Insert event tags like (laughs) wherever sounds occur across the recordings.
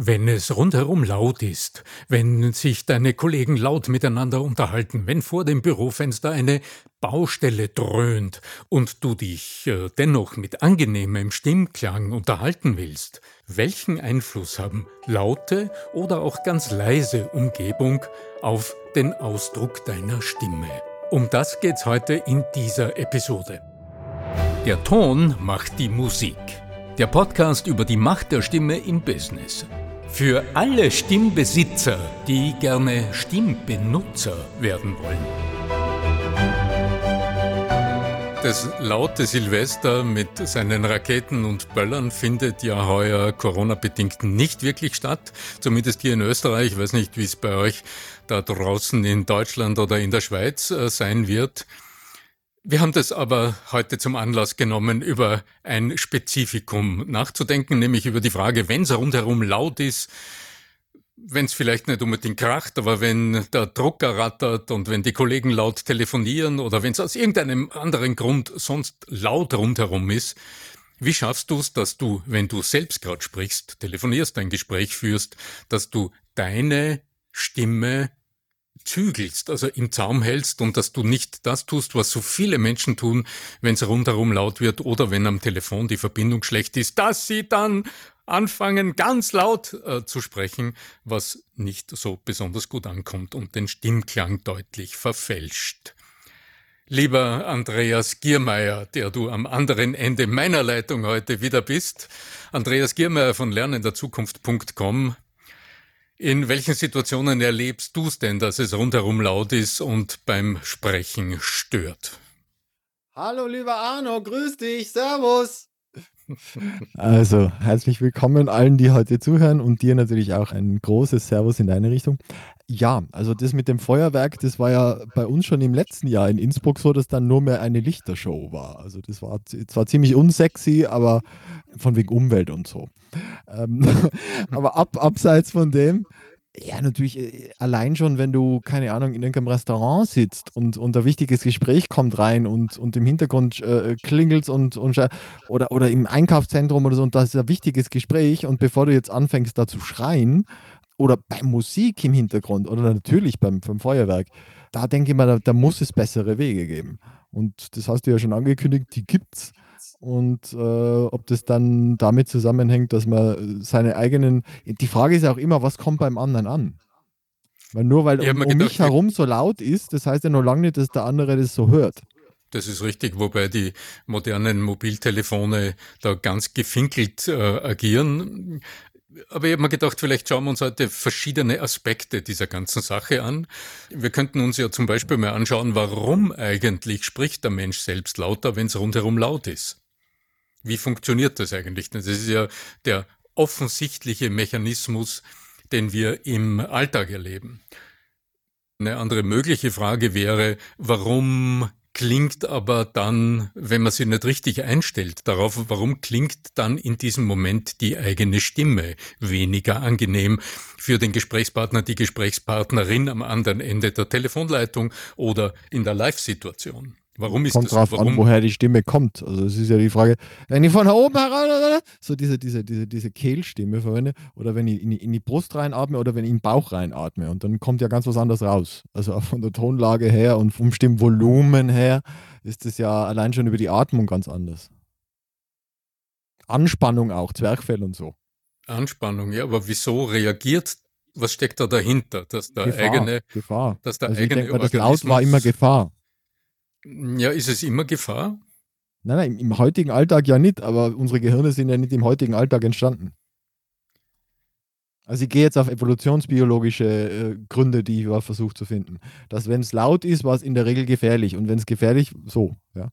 Wenn es rundherum laut ist, wenn sich deine Kollegen laut miteinander unterhalten, wenn vor dem Bürofenster eine Baustelle dröhnt und du dich äh, dennoch mit angenehmem Stimmklang unterhalten willst, welchen Einfluss haben laute oder auch ganz leise Umgebung auf den Ausdruck deiner Stimme? Um das geht's heute in dieser Episode. Der Ton macht die Musik. Der Podcast über die Macht der Stimme im Business. Für alle Stimmbesitzer, die gerne Stimmbenutzer werden wollen. Das laute Silvester mit seinen Raketen und Böllern findet ja heuer Corona-bedingt nicht wirklich statt. Zumindest hier in Österreich. Ich weiß nicht, wie es bei euch da draußen in Deutschland oder in der Schweiz äh, sein wird. Wir haben das aber heute zum Anlass genommen, über ein Spezifikum nachzudenken, nämlich über die Frage, wenn es rundherum laut ist, wenn es vielleicht nicht unbedingt kracht, aber wenn der Drucker rattert und wenn die Kollegen laut telefonieren oder wenn es aus irgendeinem anderen Grund sonst laut rundherum ist, wie schaffst du es, dass du, wenn du selbst gerade sprichst, telefonierst, ein Gespräch führst, dass du deine Stimme zügelst, also im Zaum hältst und dass du nicht das tust, was so viele Menschen tun, wenn es rundherum laut wird oder wenn am Telefon die Verbindung schlecht ist, dass sie dann anfangen, ganz laut äh, zu sprechen, was nicht so besonders gut ankommt und den Stimmklang deutlich verfälscht. Lieber Andreas Giermeier, der du am anderen Ende meiner Leitung heute wieder bist, Andreas Giermeier von lernenderzukunft.com, in welchen Situationen erlebst du es denn, dass es rundherum laut ist und beim Sprechen stört? Hallo, lieber Arno, grüß dich, Servus. Also, herzlich willkommen allen, die heute zuhören und dir natürlich auch ein großes Servus in deine Richtung. Ja, also das mit dem Feuerwerk, das war ja bei uns schon im letzten Jahr in Innsbruck so, dass dann nur mehr eine Lichtershow war. Also das war zwar ziemlich unsexy, aber von wegen Umwelt und so. Ähm, (laughs) aber ab, abseits von dem, ja, natürlich, äh, allein schon, wenn du, keine Ahnung, in irgendeinem Restaurant sitzt und, und ein wichtiges Gespräch kommt rein und, und im Hintergrund äh, klingelt und, und oder, oder im Einkaufszentrum oder so und das ist ein wichtiges Gespräch und bevor du jetzt anfängst da zu schreien oder bei Musik im Hintergrund oder natürlich beim, beim Feuerwerk, da denke ich mal, da, da muss es bessere Wege geben. Und das hast du ja schon angekündigt, die gibt's und äh, ob das dann damit zusammenhängt, dass man seine eigenen. Die Frage ist ja auch immer, was kommt beim anderen an? Weil nur weil um, um mich herum so laut ist, das heißt ja noch lange nicht, dass der andere das so hört. Das ist richtig, wobei die modernen Mobiltelefone da ganz gefinkelt äh, agieren. Aber ich habe mir gedacht, vielleicht schauen wir uns heute verschiedene Aspekte dieser ganzen Sache an. Wir könnten uns ja zum Beispiel mal anschauen, warum eigentlich spricht der Mensch selbst lauter, wenn es rundherum laut ist. Wie funktioniert das eigentlich? Das ist ja der offensichtliche Mechanismus, den wir im Alltag erleben. Eine andere mögliche Frage wäre, warum klingt aber dann, wenn man sie nicht richtig einstellt, darauf, warum klingt dann in diesem Moment die eigene Stimme weniger angenehm für den Gesprächspartner, die Gesprächspartnerin am anderen Ende der Telefonleitung oder in der Live-Situation? Warum ist kommt das? drauf warum? an, woher die Stimme kommt. Also es ist ja die Frage, wenn ich von oben heran so diese, diese, diese, diese Kehlstimme verwende oder wenn ich in die, in die Brust reinatme oder wenn ich in den Bauch reinatme und dann kommt ja ganz was anderes raus. Also auch (laughs) von der Tonlage her und vom Stimmvolumen her ist es ja allein schon über die Atmung ganz anders. Anspannung auch, Zwerchfell und so. Anspannung, ja, aber wieso reagiert was steckt da dahinter? Dass der Gefahr, eigene, Gefahr. Dass der also eigene denke das Laut war immer Gefahr. Ja, ist es immer Gefahr? Nein, nein, im, heutigen Alltag ja nicht, aber unsere Gehirne sind ja nicht im heutigen Alltag entstanden. Also ich gehe jetzt auf evolutionsbiologische äh, Gründe, die ich versuche zu finden. Dass wenn es laut ist, war es in der Regel gefährlich. Und wenn es gefährlich, so, ja.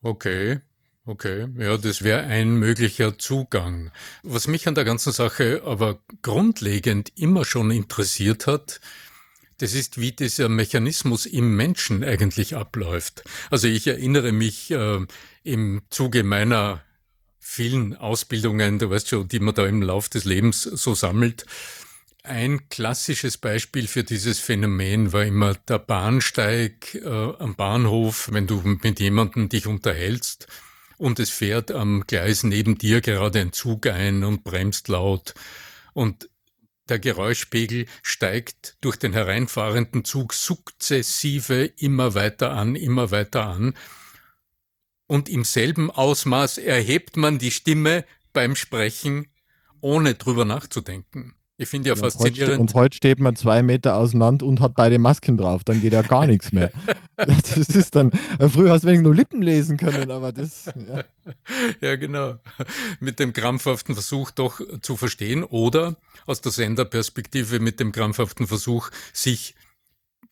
Okay, okay. Ja, das wäre ein möglicher Zugang. Was mich an der ganzen Sache aber grundlegend immer schon interessiert hat, das ist, wie dieser Mechanismus im Menschen eigentlich abläuft. Also ich erinnere mich äh, im Zuge meiner vielen Ausbildungen, du weißt schon, die man da im Lauf des Lebens so sammelt. Ein klassisches Beispiel für dieses Phänomen war immer der Bahnsteig äh, am Bahnhof, wenn du mit jemandem dich unterhältst und es fährt am Gleis neben dir gerade ein Zug ein und bremst laut Und der Geräuschpegel steigt durch den hereinfahrenden Zug sukzessive immer weiter an, immer weiter an. Und im selben Ausmaß erhebt man die Stimme beim Sprechen, ohne drüber nachzudenken. Ich finde ja, ja faszinierend. Und heute steht man zwei Meter auseinander und hat beide Masken drauf, dann geht ja gar nichts mehr. (laughs) Das ist dann, früher hast du wenig nur Lippen lesen können, aber das. Ja. (laughs) ja, genau. Mit dem krampfhaften Versuch doch zu verstehen oder aus der Senderperspektive mit dem krampfhaften Versuch, sich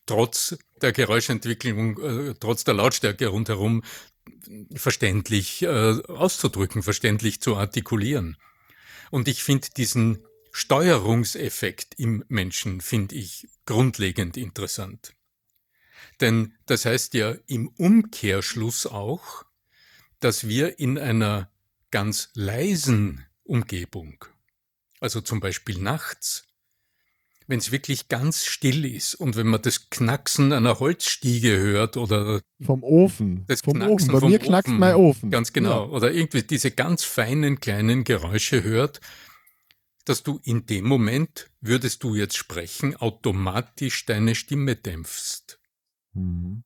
trotz der Geräuschentwicklung, äh, trotz der Lautstärke rundherum verständlich äh, auszudrücken, verständlich zu artikulieren. Und ich finde diesen Steuerungseffekt im Menschen finde ich grundlegend interessant. Denn das heißt ja im Umkehrschluss auch, dass wir in einer ganz leisen Umgebung, also zum Beispiel nachts, wenn es wirklich ganz still ist und wenn man das Knacksen einer Holzstiege hört oder vom Ofen, das vom Knacksen Ofen. bei mir knackst mein Ofen. Ganz genau. Ja. Oder irgendwie diese ganz feinen kleinen Geräusche hört, dass du in dem Moment, würdest du jetzt sprechen, automatisch deine Stimme dämpfst. Mhm.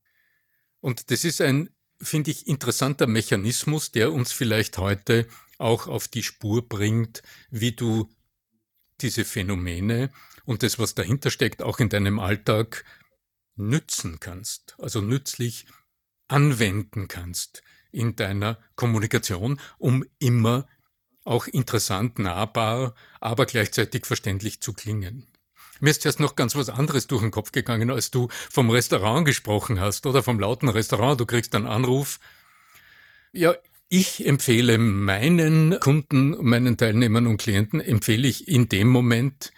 Und das ist ein, finde ich, interessanter Mechanismus, der uns vielleicht heute auch auf die Spur bringt, wie du diese Phänomene und das, was dahinter steckt, auch in deinem Alltag nützen kannst, also nützlich anwenden kannst in deiner Kommunikation, um immer auch interessant, nahbar, aber gleichzeitig verständlich zu klingen. Mir ist erst noch ganz was anderes durch den Kopf gegangen, als du vom Restaurant gesprochen hast oder vom lauten Restaurant. Du kriegst einen Anruf. Ja, ich empfehle meinen Kunden, meinen Teilnehmern und Klienten, empfehle ich in dem Moment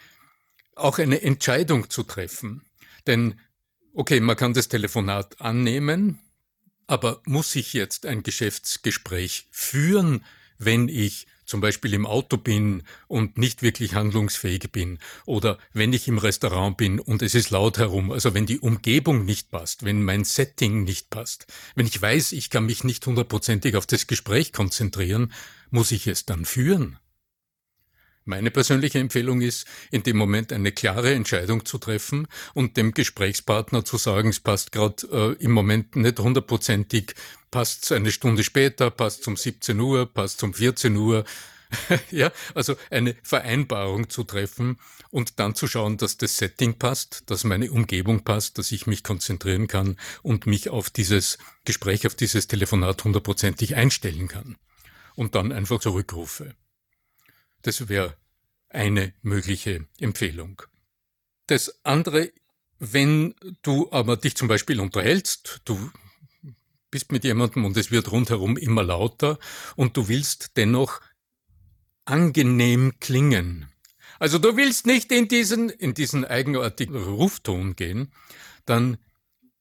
auch eine Entscheidung zu treffen. Denn, okay, man kann das Telefonat annehmen, aber muss ich jetzt ein Geschäftsgespräch führen, wenn ich zum Beispiel im Auto bin und nicht wirklich handlungsfähig bin oder wenn ich im Restaurant bin und es ist laut herum, also wenn die Umgebung nicht passt, wenn mein Setting nicht passt, wenn ich weiß, ich kann mich nicht hundertprozentig auf das Gespräch konzentrieren, muss ich es dann führen? Meine persönliche Empfehlung ist, in dem Moment eine klare Entscheidung zu treffen und dem Gesprächspartner zu sagen, es passt gerade äh, im Moment nicht hundertprozentig, passt eine Stunde später, passt um 17 Uhr, passt um 14 Uhr. (laughs) ja, also eine Vereinbarung zu treffen und dann zu schauen, dass das Setting passt, dass meine Umgebung passt, dass ich mich konzentrieren kann und mich auf dieses Gespräch, auf dieses Telefonat hundertprozentig einstellen kann. Und dann einfach zurückrufe. Das wäre eine mögliche Empfehlung. Das andere, wenn du aber dich zum Beispiel unterhältst, du bist mit jemandem und es wird rundherum immer lauter und du willst dennoch angenehm klingen. Also du willst nicht in diesen, in diesen eigenartigen Rufton gehen, dann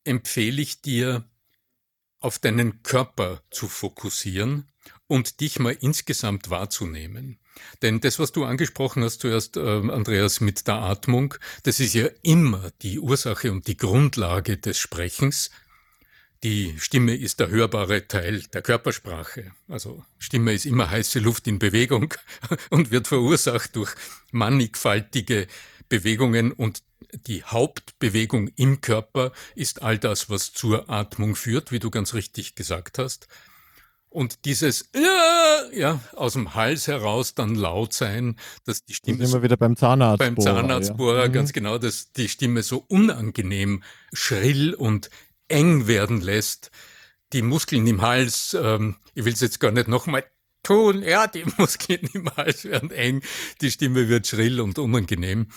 empfehle ich dir, auf deinen Körper zu fokussieren und dich mal insgesamt wahrzunehmen. Denn das, was du angesprochen hast zuerst, äh, Andreas, mit der Atmung, das ist ja immer die Ursache und die Grundlage des Sprechens. Die Stimme ist der hörbare Teil der Körpersprache. Also Stimme ist immer heiße Luft in Bewegung (laughs) und wird verursacht durch mannigfaltige Bewegungen und die Hauptbewegung im Körper ist all das, was zur Atmung führt, wie du ganz richtig gesagt hast. Und dieses ja aus dem Hals heraus dann laut sein, dass die Stimme das immer wieder beim Zahnarztbohrer, beim Zahnarztbohrer ja. ganz mhm. genau, dass die Stimme so unangenehm schrill und eng werden lässt. Die Muskeln im Hals, ähm, ich will es jetzt gar nicht nochmal tun, ja, die (laughs) Muskeln im Hals werden eng, die Stimme wird schrill und unangenehm.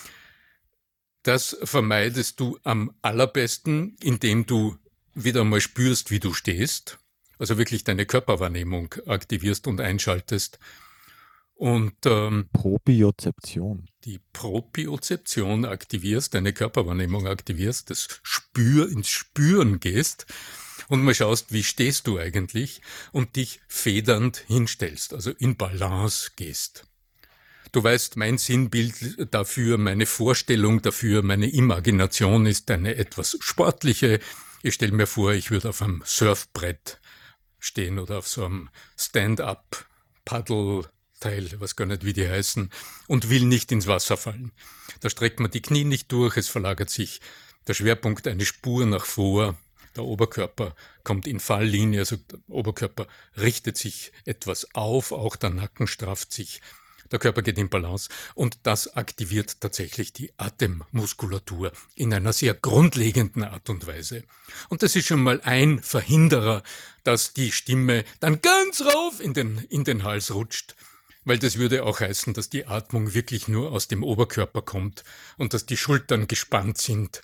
Das vermeidest du am allerbesten, indem du wieder mal spürst, wie du stehst also wirklich deine Körperwahrnehmung aktivierst und einschaltest. Und ähm, Propriozeption. Die Propriozeption aktivierst, deine Körperwahrnehmung aktivierst, das Spür ins Spüren gehst und mal schaust, wie stehst du eigentlich und dich federnd hinstellst, also in Balance gehst. Du weißt, mein Sinnbild dafür, meine Vorstellung dafür, meine Imagination ist eine etwas sportliche. Ich stelle mir vor, ich würde auf einem Surfbrett stehen oder auf so einem Stand-up Paddle Teil, was gar nicht wie die heißen, und will nicht ins Wasser fallen. Da streckt man die Knie nicht durch, es verlagert sich der Schwerpunkt eine Spur nach vor, der Oberkörper kommt in Falllinie, also der Oberkörper richtet sich etwas auf, auch der Nacken strafft sich, der Körper geht in Balance und das aktiviert tatsächlich die Atemmuskulatur in einer sehr grundlegenden Art und Weise. Und das ist schon mal ein Verhinderer, dass die Stimme dann ganz rauf in den, in den Hals rutscht weil das würde auch heißen, dass die Atmung wirklich nur aus dem Oberkörper kommt und dass die Schultern gespannt sind.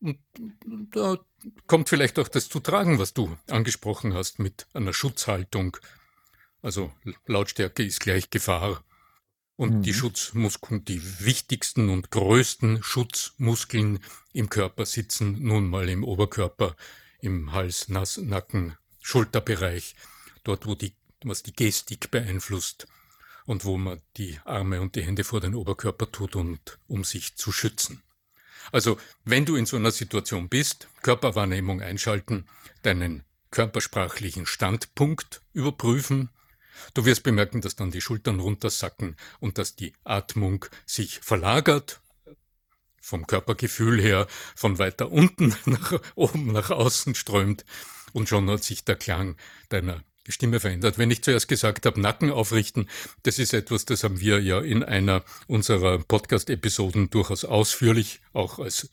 Und da kommt vielleicht auch das zu tragen, was du angesprochen hast mit einer Schutzhaltung. Also Lautstärke ist gleich Gefahr. Und mhm. die Schutzmuskeln, die wichtigsten und größten Schutzmuskeln im Körper sitzen nun mal im Oberkörper, im Hals, Nass, Nacken, Schulterbereich, dort wo die, was die Gestik beeinflusst und wo man die Arme und die Hände vor den Oberkörper tut und um sich zu schützen. Also, wenn du in so einer Situation bist, Körperwahrnehmung einschalten, deinen körpersprachlichen Standpunkt überprüfen, Du wirst bemerken, dass dann die Schultern runtersacken und dass die Atmung sich verlagert, vom Körpergefühl her von weiter unten (laughs) nach oben nach außen strömt und schon hat sich der Klang deiner Stimme verändert. Wenn ich zuerst gesagt habe, Nacken aufrichten, das ist etwas, das haben wir ja in einer unserer Podcast-Episoden durchaus ausführlich auch als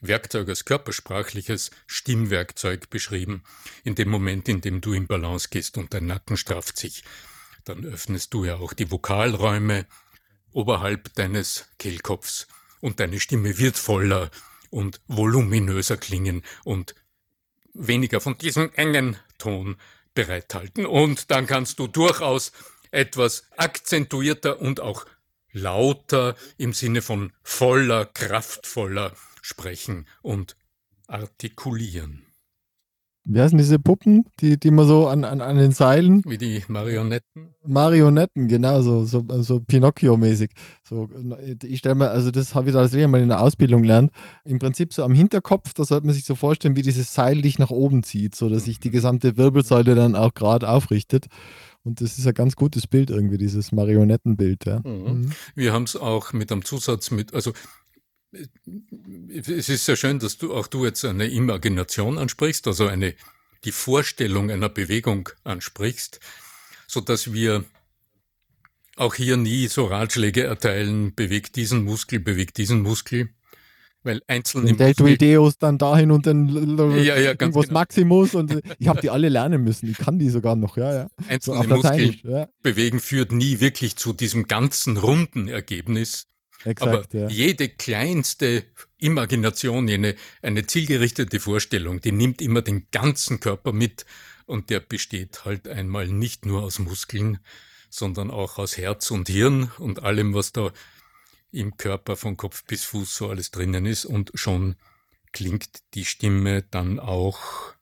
Werkzeug, als körpersprachliches Stimmwerkzeug beschrieben. In dem Moment, in dem du in Balance gehst und dein Nacken strafft sich, dann öffnest du ja auch die Vokalräume oberhalb deines Kehlkopfs und deine Stimme wird voller und voluminöser klingen und weniger von diesem engen Ton bereithalten. Und dann kannst du durchaus etwas akzentuierter und auch lauter im Sinne von voller, kraftvoller sprechen und artikulieren. Wie heißen diese Puppen, die, die man so an, an, an den Seilen? Wie die Marionetten? Marionetten, genau, so, so, so Pinocchio-mäßig. So, ich stelle mir, also das habe ich da mal in der Ausbildung gelernt. Im Prinzip so am Hinterkopf, da sollte man sich so vorstellen, wie dieses Seil dich nach oben zieht, so dass sich die gesamte Wirbelsäule dann auch gerade aufrichtet. Und das ist ein ganz gutes Bild irgendwie, dieses Marionettenbild. Ja. Mhm. Mhm. Wir haben es auch mit einem Zusatz mit, also es ist sehr schön, dass du auch du jetzt eine Imagination ansprichst, also eine die Vorstellung einer Bewegung ansprichst, so dass wir auch hier nie so Ratschläge erteilen, bewegt diesen Muskel, bewegt diesen Muskel, weil einzelne Deltoideus dann dahin und dann ja, ja, irgendwas genau. Maximus und ich habe die alle lernen müssen. Ich kann die sogar noch, ja, ja. Einzelne so Muskel ja. bewegen führt nie wirklich zu diesem ganzen runden Ergebnis, Exakt, Aber ja. jede kleinste Imagination, eine, eine zielgerichtete Vorstellung, die nimmt immer den ganzen Körper mit. Und der besteht halt einmal nicht nur aus Muskeln, sondern auch aus Herz und Hirn und allem, was da im Körper von Kopf bis Fuß so alles drinnen ist. Und schon klingt die Stimme dann auch,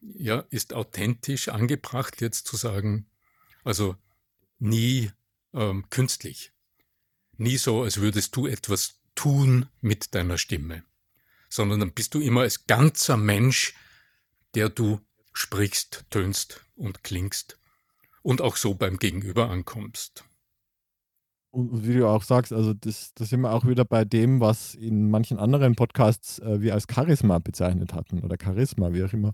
ja, ist authentisch angebracht jetzt zu sagen, also nie ähm, künstlich nie so, als würdest du etwas tun mit deiner Stimme, sondern dann bist du immer als ganzer Mensch, der du sprichst, tönst und klingst und auch so beim Gegenüber ankommst. Und wie du auch sagst, also das, das sind wir auch wieder bei dem, was in manchen anderen Podcasts äh, wir als Charisma bezeichnet hatten oder Charisma, wie auch immer.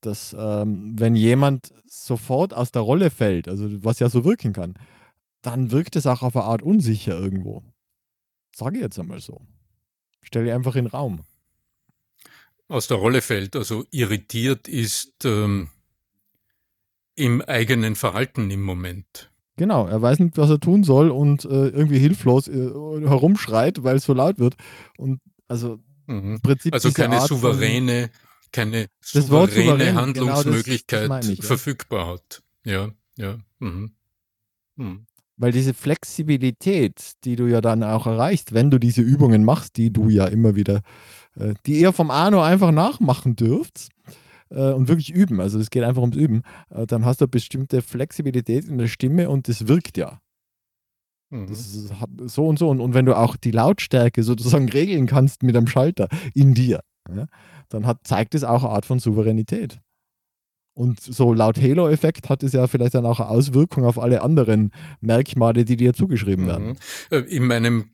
Dass ähm, wenn jemand sofort aus der Rolle fällt, also was ja so wirken kann, dann wirkt es auch auf eine Art unsicher irgendwo. Sage ich jetzt einmal so. Stelle einfach in den Raum. Aus der Rolle fällt, also irritiert ist ähm, im eigenen Verhalten im Moment. Genau, er weiß nicht, was er tun soll und äh, irgendwie hilflos äh, herumschreit, weil es so laut wird. Und also mhm. Prinzip also keine Art souveräne, keine souveräne souverän, Handlungsmöglichkeit genau das, das ich, verfügbar ja. hat. Ja, ja. Mhm. Mhm. Weil diese Flexibilität, die du ja dann auch erreichst, wenn du diese Übungen machst, die du ja immer wieder, äh, die ihr vom Arno einfach nachmachen dürft äh, und wirklich üben, also es geht einfach ums Üben, äh, dann hast du eine bestimmte Flexibilität in der Stimme und das wirkt ja. Mhm. Ist so und so. Und, und wenn du auch die Lautstärke sozusagen regeln kannst mit einem Schalter in dir, ja, dann hat, zeigt es auch eine Art von Souveränität. Und so laut Halo-Effekt hat es ja vielleicht dann auch eine Auswirkung auf alle anderen Merkmale, die dir zugeschrieben werden. Mhm. Äh, in meinem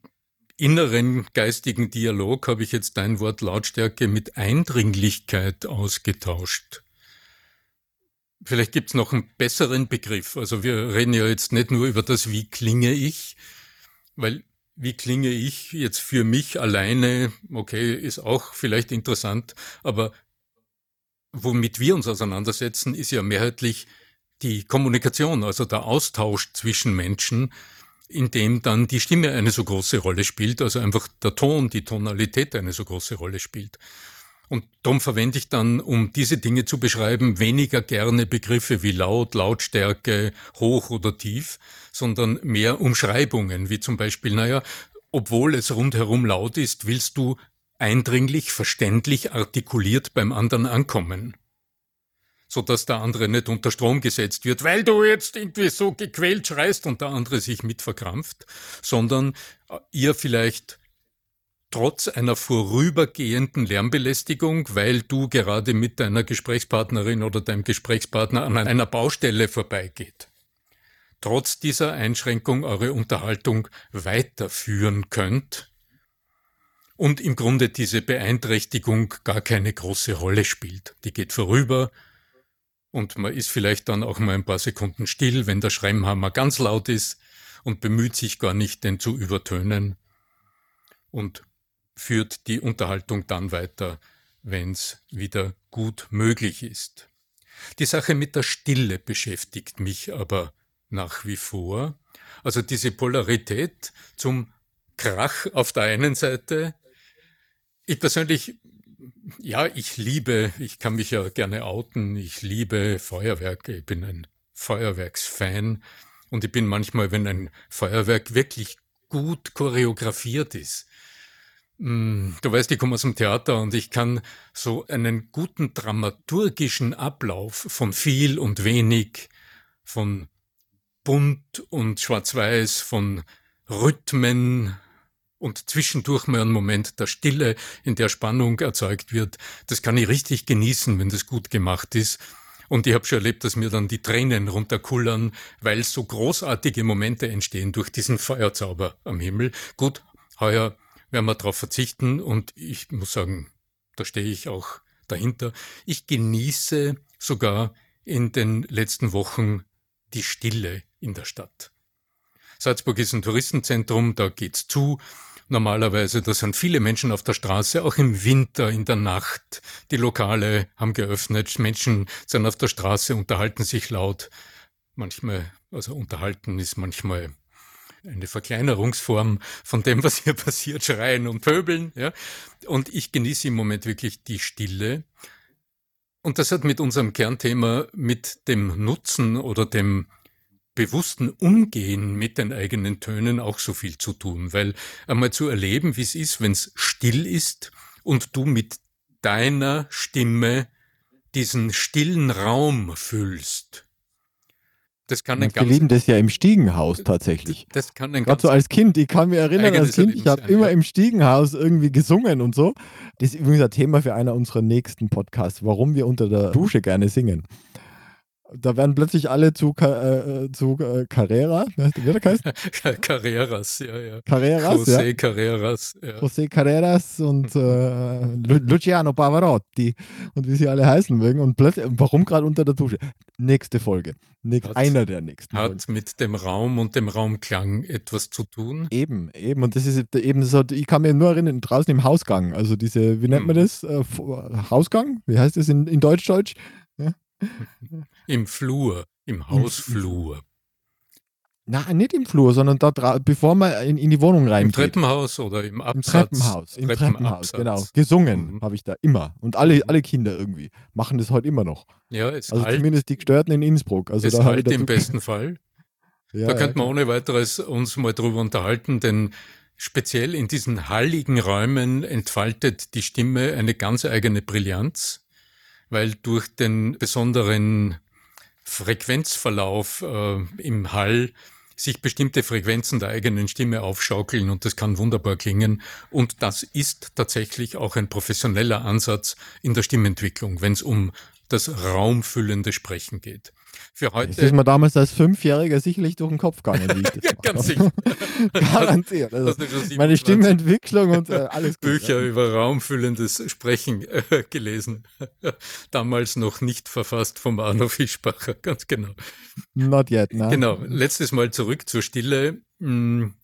inneren geistigen Dialog habe ich jetzt dein Wort Lautstärke mit Eindringlichkeit ausgetauscht. Vielleicht gibt es noch einen besseren Begriff. Also wir reden ja jetzt nicht nur über das, wie klinge ich, weil wie klinge ich jetzt für mich alleine, okay, ist auch vielleicht interessant, aber womit wir uns auseinandersetzen, ist ja mehrheitlich die Kommunikation, also der Austausch zwischen Menschen, in dem dann die Stimme eine so große Rolle spielt, also einfach der Ton, die Tonalität eine so große Rolle spielt. Und darum verwende ich dann, um diese Dinge zu beschreiben, weniger gerne Begriffe wie laut, Lautstärke, hoch oder tief, sondern mehr Umschreibungen, wie zum Beispiel, naja, obwohl es rundherum laut ist, willst du eindringlich, verständlich, artikuliert beim anderen ankommen. So dass der andere nicht unter Strom gesetzt wird, weil du jetzt irgendwie so gequält schreist und der andere sich mit verkrampft, sondern äh, ihr vielleicht trotz einer vorübergehenden Lärmbelästigung, weil du gerade mit deiner Gesprächspartnerin oder deinem Gesprächspartner an einer Baustelle vorbeigeht. Trotz dieser Einschränkung eure Unterhaltung weiterführen könnt und im Grunde diese Beeinträchtigung gar keine große Rolle spielt. Die geht vorüber und man ist vielleicht dann auch mal ein paar Sekunden still, wenn der Schremmhammer ganz laut ist und bemüht sich gar nicht, den zu übertönen. Und führt die Unterhaltung dann weiter, wenn es wieder gut möglich ist. Die Sache mit der Stille beschäftigt mich aber nach wie vor. Also diese Polarität zum Krach auf der einen Seite. Ich persönlich, ja, ich liebe, ich kann mich ja gerne outen, ich liebe Feuerwerke, ich bin ein Feuerwerksfan. Und ich bin manchmal, wenn ein Feuerwerk wirklich gut choreografiert ist, hm, du weißt, ich komme aus dem Theater und ich kann so einen guten dramaturgischen Ablauf von viel und wenig, von bunt und schwarz-weiß, von Rhythmen und zwischendurch mal einen Moment der Stille, in der Spannung erzeugt wird, das kann ich richtig genießen, wenn das gut gemacht ist. Und ich habe schon erlebt, dass mir dann die Tränen runterkullern, weil so großartige Momente entstehen durch diesen Feuerzauber am Himmel. Gut, heuer werden wir darauf verzichten und ich muss sagen, da stehe ich auch dahinter. Ich genieße sogar in den letzten Wochen die Stille in der Stadt. Salzburg ist ein Touristenzentrum, da geht's zu. Normalerweise, da sind viele Menschen auf der Straße, auch im Winter, in der Nacht. Die Lokale haben geöffnet, Menschen sind auf der Straße, unterhalten sich laut. Manchmal, also unterhalten ist manchmal eine Verkleinerungsform von dem, was hier (laughs) passiert, schreien und pöbeln. Ja? Und ich genieße im Moment wirklich die Stille. Und das hat mit unserem Kernthema, mit dem Nutzen oder dem bewussten Umgehen mit den eigenen Tönen auch so viel zu tun, weil einmal zu erleben, wie es ist, wenn es still ist und du mit deiner Stimme diesen stillen Raum füllst das kann ein Wir lieben das ja im Stiegenhaus tatsächlich. Das kann ein Gerade so als Kind. Ich kann mich erinnern, als Kind, ich habe immer im Stiegenhaus irgendwie gesungen und so. Das ist übrigens ein Thema für einer unserer nächsten Podcasts, warum wir unter der Dusche gerne singen. Da werden plötzlich alle zu, äh, äh, zu äh, Carrera, wie der heißt? (laughs) Carreras, ja, ja. Carreras, José ja. Carreras. Ja. José Carreras und (laughs) äh, Luciano Pavarotti und wie sie alle heißen mögen. Und plötzlich, warum gerade unter der Dusche? Nächste Folge. Nächst, hat, einer der nächsten. Hat Folgen. mit dem Raum und dem Raumklang etwas zu tun? Eben, eben. Und das ist eben so, ich kann mich nur erinnern, draußen im Hausgang. Also diese, wie nennt man hm. das? Äh, Hausgang? Wie heißt das in, in Deutsch-Deutsch? Ja? (laughs) Im Flur, im Hausflur. Nein, nicht im Flur, sondern da bevor man in, in die Wohnung reingeht. Im Treppenhaus oder im Absatz. Im Treppenhaus, im Treppenhaus, genau. Gesungen mhm. habe ich da immer. Und alle, mhm. alle Kinder irgendwie machen das heute immer noch. Ja, es Also halt, zumindest die Gestörten in Innsbruck. Also es da halt im besten Fall. (laughs) Ja, da ja, könnte man ohne weiteres uns mal drüber unterhalten, denn speziell in diesen halligen Räumen entfaltet die Stimme eine ganz eigene Brillanz weil durch den besonderen Frequenzverlauf äh, im Hall sich bestimmte Frequenzen der eigenen Stimme aufschaukeln und das kann wunderbar klingen. Und das ist tatsächlich auch ein professioneller Ansatz in der Stimmentwicklung, wenn es um das raumfüllende Sprechen geht. Für heute. Das ist mir damals als Fünfjähriger sicherlich durch den Kopf gegangen, wie ich das (laughs) ja, ganz sicher. (laughs) Garantiert. Also meine Stimmentwicklung und äh, alles gut, Bücher ja. über raumfüllendes Sprechen äh, gelesen. (laughs) damals noch nicht verfasst vom Arno Fischbacher, ganz genau. Not yet, ne? Genau. Letztes Mal zurück zur Stille. Hm,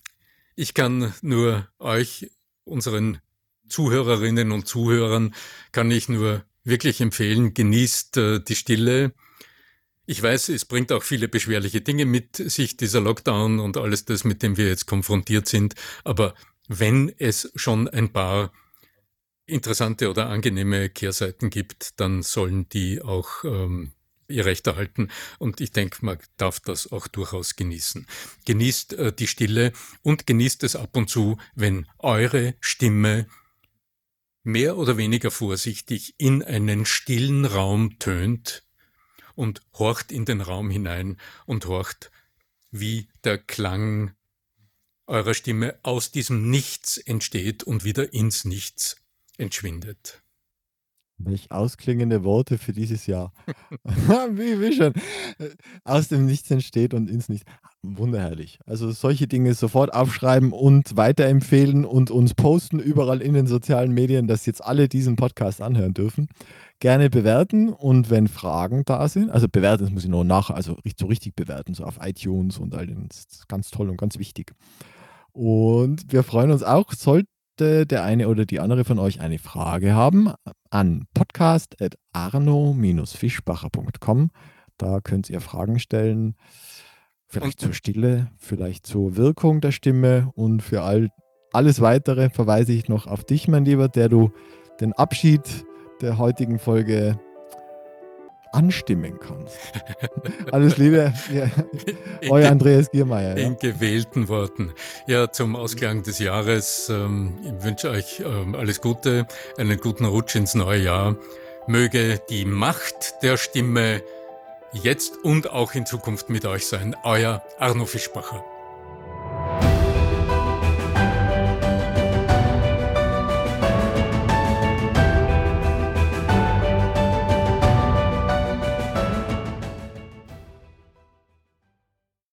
ich kann nur euch, unseren Zuhörerinnen und Zuhörern, kann ich nur wirklich empfehlen, genießt äh, die Stille ich weiß, es bringt auch viele beschwerliche Dinge mit sich, dieser Lockdown und alles das, mit dem wir jetzt konfrontiert sind. Aber wenn es schon ein paar interessante oder angenehme Kehrseiten gibt, dann sollen die auch ähm, ihr Recht erhalten. Und ich denke, man darf das auch durchaus genießen. Genießt äh, die Stille und genießt es ab und zu, wenn eure Stimme mehr oder weniger vorsichtig in einen stillen Raum tönt, und horcht in den Raum hinein und horcht, wie der Klang eurer Stimme aus diesem Nichts entsteht und wieder ins Nichts entschwindet. Welch ausklingende Worte für dieses Jahr. (laughs) wie, wie schon. Aus dem Nichts entsteht und ins Nichts. Wunderherrlich. Also solche Dinge sofort aufschreiben und weiterempfehlen und uns posten überall in den sozialen Medien, dass jetzt alle diesen Podcast anhören dürfen gerne bewerten und wenn Fragen da sind, also bewerten, das muss ich noch nach, also so richtig bewerten, so auf iTunes und all den, das ist ganz toll und ganz wichtig. Und wir freuen uns auch, sollte der eine oder die andere von euch eine Frage haben, an podcast.arno-fischbacher.com. Da könnt ihr Fragen stellen, vielleicht zur Stille, vielleicht zur Wirkung der Stimme und für all, alles weitere verweise ich noch auf dich, mein Lieber, der du den Abschied der heutigen Folge anstimmen kannst. Alles Liebe, ja, (laughs) euer Andreas Giermeier. In ja. gewählten Worten. Ja, zum Ausklang des Jahres. Ähm, ich wünsche euch ähm, alles Gute, einen guten Rutsch ins neue Jahr. Möge die Macht der Stimme jetzt und auch in Zukunft mit euch sein. Euer Arno Fischbacher.